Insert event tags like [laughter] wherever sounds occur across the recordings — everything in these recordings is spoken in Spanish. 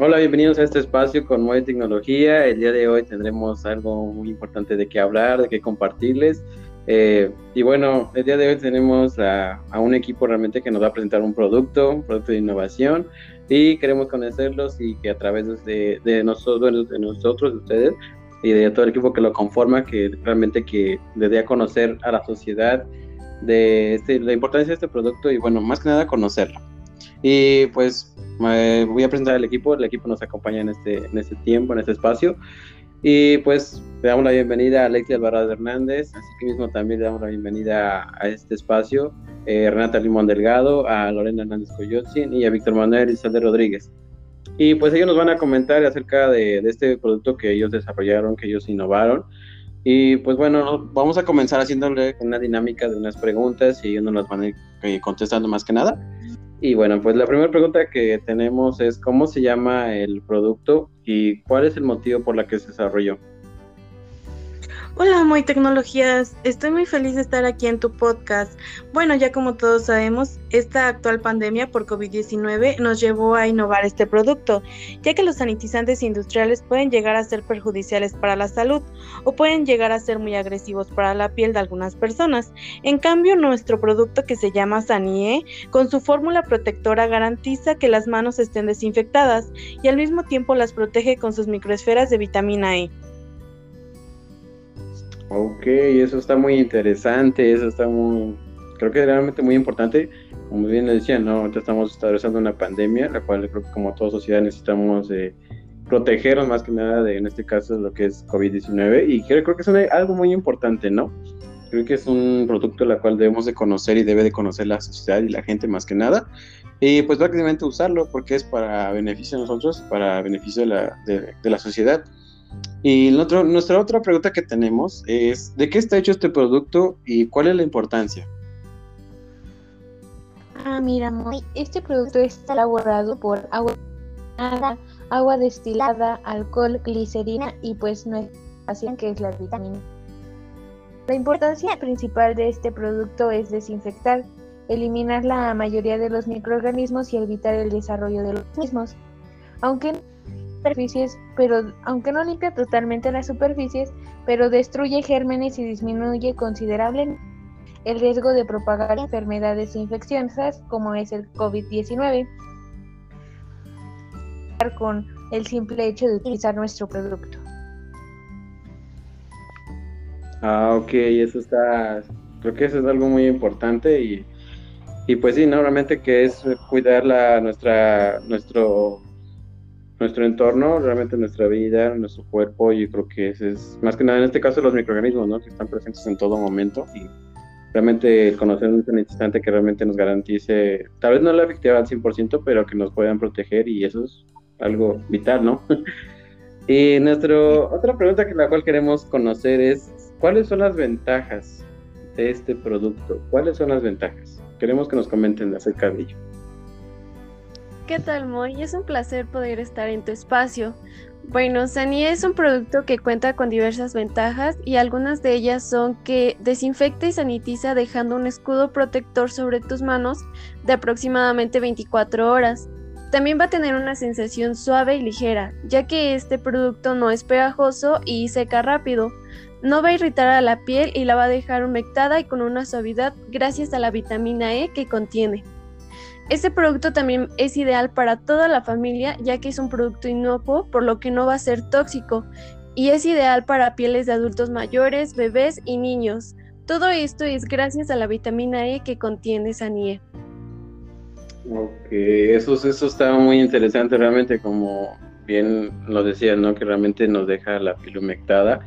Hola, bienvenidos a este espacio con Moe Tecnología. El día de hoy tendremos algo muy importante de qué hablar, de qué compartirles. Eh, y bueno, el día de hoy tenemos a, un equipo realmente que nos va a presentar un producto, un producto de innovación y queremos conocerlos y que a través de, de nosotros, de nosotros, de ustedes y de todo el equipo que lo conforma, que realmente que le dé a conocer a la sociedad de este, la importancia de este producto y bueno, más que nada conocerlo. Y pues voy a presentar al equipo, el equipo nos acompaña en este, en este tiempo, en este espacio. Y pues le damos la bienvenida a Alexia Alvarado Hernández, así que mismo también le damos la bienvenida a, este espacio, eh, Renata Limón Delgado, a Lorena Hernández Coyotzin y a Víctor Manuel Isabel Rodríguez. Y pues ellos nos van a comentar acerca de, de, este producto que ellos desarrollaron, que ellos innovaron. Y pues bueno, vamos a comenzar haciéndole una dinámica de unas preguntas y ellos nos las van a ir eh, contestando más que nada. Y bueno, pues la primera pregunta que tenemos es cómo se llama el producto y cuál es el motivo por la que se desarrolló. Hola, muy tecnologías. Estoy muy feliz de estar aquí en tu podcast. Bueno, ya como todos sabemos, esta actual pandemia por COVID-19 nos llevó a innovar este producto, ya que los sanitizantes industriales pueden llegar a ser perjudiciales para la salud o pueden llegar a ser muy agresivos para la piel de algunas personas. En cambio, nuestro producto que se llama Sanie, con su fórmula protectora garantiza que las manos estén desinfectadas y al mismo tiempo las protege con sus microesferas de vitamina E. Ok, eso está muy interesante, eso está muy, creo que realmente muy importante. Como bien le decía, ¿no? Ahorita estamos atravesando una pandemia, la cual creo que como toda sociedad necesitamos eh, protegernos más que nada de, en este caso, lo que es COVID-19. Y creo, creo que es algo muy importante, ¿no? Creo que es un producto la cual debemos de conocer y debe de conocer la sociedad y la gente más que nada. Y pues prácticamente usarlo porque es para beneficio de nosotros, para beneficio de la, de la sociedad. Y nuestra otra pregunta que tenemos es, ¿de qué está hecho este producto y cuál es la importancia? Ah, mira, este producto está elaborado por agua, agua destilada, alcohol, glicerina y pues nuestra que es la vitamina. La importancia principal de este producto es desinfectar, eliminar la mayoría de los microorganismos y evitar el desarrollo de los mismos. Aunque superficies, pero aunque no limpia totalmente las superficies, pero destruye gérmenes y disminuye considerablemente el riesgo de propagar enfermedades infecciosas como es el COVID-19 con el simple hecho de utilizar nuestro producto. Ah, ok, eso está, creo que eso es algo muy importante y, y pues sí, normalmente que es cuidar la, nuestra, nuestro nuestro entorno, realmente nuestra vida, nuestro cuerpo, yo creo que ese es, más que nada en este caso, los microorganismos, ¿no? Que están presentes en todo momento y realmente conocer un instante que realmente nos garantice, tal vez no la efectividad al 100%, pero que nos puedan proteger y eso es algo vital, ¿no? [laughs] y nuestra otra pregunta que la cual queremos conocer es, ¿cuáles son las ventajas de este producto? ¿Cuáles son las ventajas? Queremos que nos comenten acerca de ello. ¿Qué tal, Moy? Es un placer poder estar en tu espacio. Bueno, Sani es un producto que cuenta con diversas ventajas y algunas de ellas son que desinfecta y sanitiza dejando un escudo protector sobre tus manos de aproximadamente 24 horas. También va a tener una sensación suave y ligera, ya que este producto no es pegajoso y seca rápido. No va a irritar a la piel y la va a dejar humectada y con una suavidad gracias a la vitamina E que contiene. Este producto también es ideal para toda la familia ya que es un producto inocuo por lo que no va a ser tóxico y es ideal para pieles de adultos mayores, bebés y niños. Todo esto es gracias a la vitamina E que contiene Sanie. Ok, eso, eso está muy interesante realmente como bien lo decía, ¿no? Que realmente nos deja la piel humectada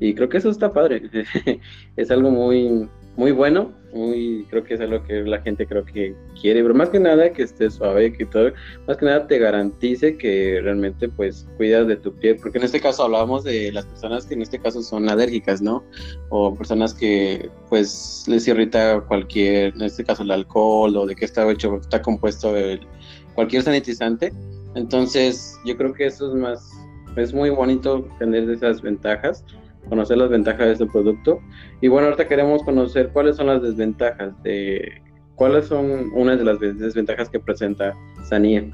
y creo que eso está padre. [laughs] es algo muy, muy bueno, muy, creo que es algo que la gente creo que quiere, pero más que nada que esté suave, que todo, más que nada te garantice que realmente pues cuidas de tu piel, porque en este caso hablábamos de las personas que en este caso son alérgicas, ¿no? O personas que pues les irrita cualquier, en este caso el alcohol o de qué está hecho, está compuesto el, cualquier sanitizante. Entonces yo creo que eso es más, es muy bonito tener esas ventajas conocer las ventajas de este producto. Y bueno, ahorita queremos conocer cuáles son las desventajas de cuáles son unas de las desventajas que presenta Sania.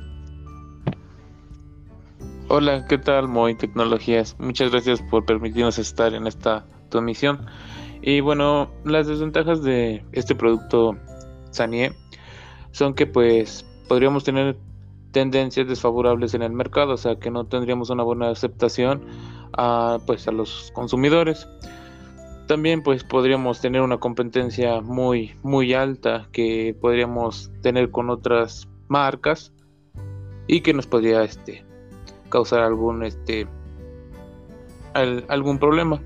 Hola, ¿qué tal Moy Tecnologías? Muchas gracias por permitirnos estar en esta tu emisión. Y bueno, las desventajas de este producto Sanie son que pues podríamos tener tendencias desfavorables en el mercado, o sea que no tendríamos una buena aceptación a, pues, a los consumidores. También pues podríamos tener una competencia muy muy alta que podríamos tener con otras marcas y que nos podría este causar algún este algún problema.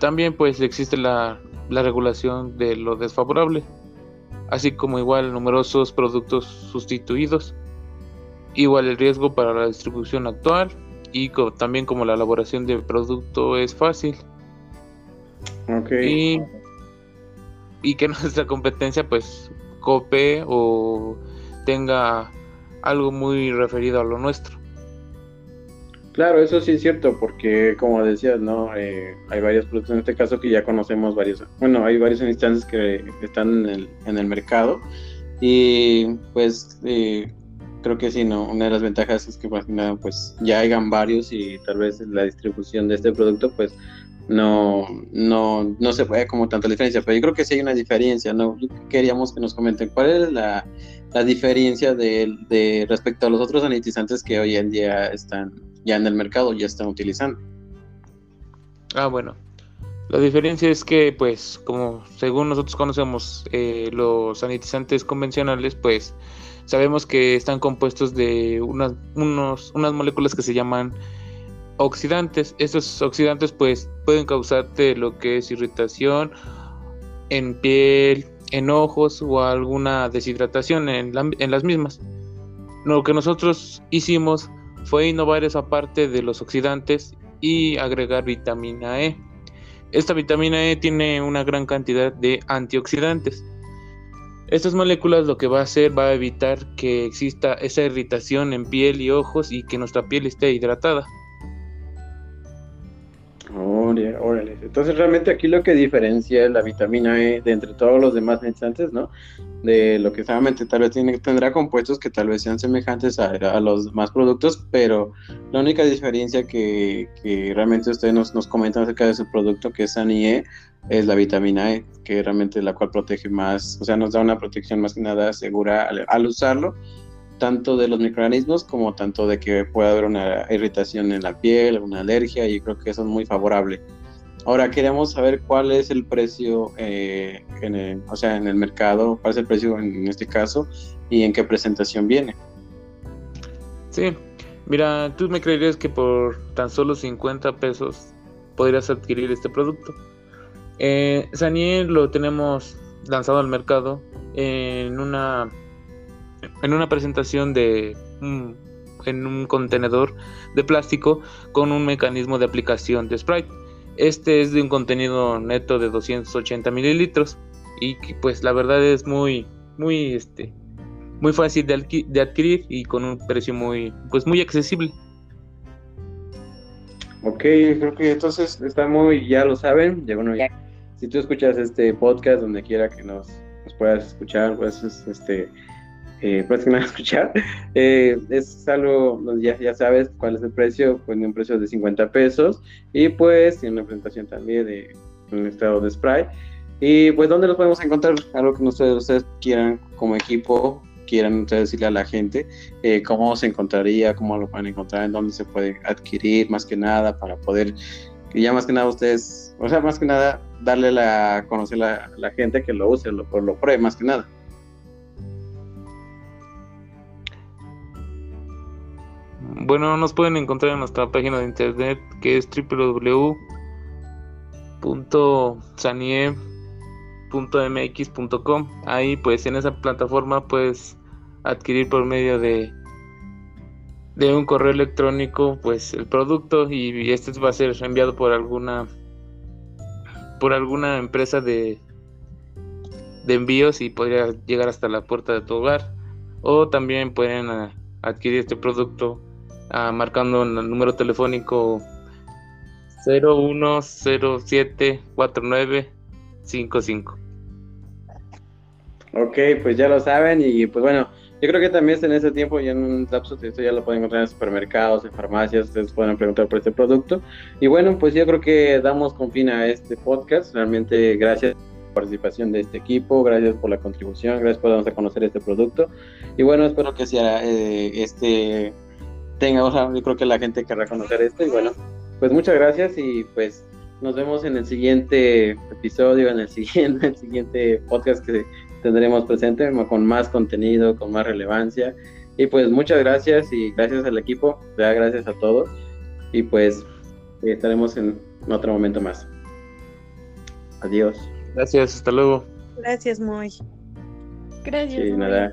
También pues existe la, la regulación de lo desfavorable, así como igual numerosos productos sustituidos, igual el riesgo para la distribución actual y también como la elaboración del producto es fácil. Y, y que [laughs] nuestra competencia pues cope o tenga algo muy referido a lo nuestro. Claro, eso sí es cierto, porque como decías, ¿no? Eh, hay varios productos en este caso que ya conocemos varios, bueno, hay varios instantes que están en el, en el mercado y pues eh, creo que sí, ¿no? Una de las ventajas es que pues, pues ya hayan varios y tal vez la distribución de este producto pues no, no, no se puede como tanta diferencia, pero yo creo que sí hay una diferencia, ¿no? Queríamos que nos comenten cuál es la, la diferencia de, de respecto a los otros sanitizantes que hoy en día están ya en el mercado ya están utilizando. Ah, bueno. La diferencia es que, pues, como según nosotros conocemos eh, los sanitizantes convencionales, pues sabemos que están compuestos de unas, unos, unas moléculas que se llaman oxidantes. Estos oxidantes, pues, pueden causarte lo que es irritación en piel, en ojos o alguna deshidratación en, en las mismas. Lo que nosotros hicimos fue innovar esa parte de los oxidantes y agregar vitamina E. Esta vitamina E tiene una gran cantidad de antioxidantes. Estas moléculas lo que va a hacer va a evitar que exista esa irritación en piel y ojos y que nuestra piel esté hidratada. Entonces realmente aquí lo que diferencia la vitamina E de entre todos los demás nutrientes, ¿no? De lo que solamente tal vez tiene, tendrá compuestos que tal vez sean semejantes a, los demás productos, pero la única diferencia que, realmente ustedes nos, nos, comentan acerca de su producto, que es ANIE, es la vitamina E, que realmente la cual protege más, o sea, nos da una protección más que nada segura al usarlo tanto de los microorganismos como tanto de que pueda haber una irritación en la piel, una alergia, y creo que eso es muy favorable. Ahora queremos saber cuál es el precio, eh, en el, o sea, en el mercado, cuál es el precio en este caso y en qué presentación viene. Sí, mira, tú me creerías que por tan solo 50 pesos podrías adquirir este producto. Eh, Saniel lo tenemos lanzado al mercado en una en una presentación de en un contenedor de plástico con un mecanismo de aplicación de Sprite. Este es de un contenido neto de 280 mililitros y pues la verdad es muy muy este muy fácil de, de, adquirir y con un precio muy pues muy accesible. Ok, creo que entonces está muy, ya lo saben, ya bueno, ya, si tú escuchas este podcast donde quiera que nos, nos puedas escuchar, pues este eh, próxima a escuchar, [laughs] eh, es algo, ya, ya sabes cuál es el precio, pues un precio de 50 pesos y pues tiene una presentación también de un estado de spray. Y pues, ¿dónde los podemos encontrar? Algo que ustedes, ustedes quieran como equipo, quieran ustedes decirle a la gente, eh, cómo se encontraría, cómo lo pueden encontrar, en dónde se puede adquirir, más que nada, para poder, que ya más que nada ustedes, o sea, más que nada, darle la, conocer a la, gente que lo use, lo, lo pruebe, más que nada. Bueno, nos pueden encontrar en nuestra página de internet que es www.sanie.mx.com. Ahí pues en esa plataforma puedes adquirir por medio de de un correo electrónico pues el producto y este va a ser enviado por alguna por alguna empresa de de envíos y podría llegar hasta la puerta de tu hogar o también pueden ah, adquirir este producto Ah, marcando el número telefónico 01074955. Ok, pues ya lo saben y pues bueno, yo creo que también en ese tiempo y en un lapso esto ya lo pueden encontrar en supermercados, en farmacias, ustedes pueden preguntar por este producto. Y bueno, pues yo creo que damos con fin a este podcast. Realmente gracias por la participación de este equipo, gracias por la contribución, gracias por darnos a conocer este producto. Y bueno, espero que sea eh, este tenga, o sea, yo creo que la gente querrá conocer esto. Y bueno, pues muchas gracias y pues nos vemos en el siguiente episodio, en el siguiente, [laughs] el siguiente podcast que tendremos presente con más contenido, con más relevancia. Y pues muchas gracias y gracias al equipo, gracias a todos. Y pues estaremos en otro momento más. Adiós. Gracias, hasta luego. Gracias, Moy. Gracias. nada.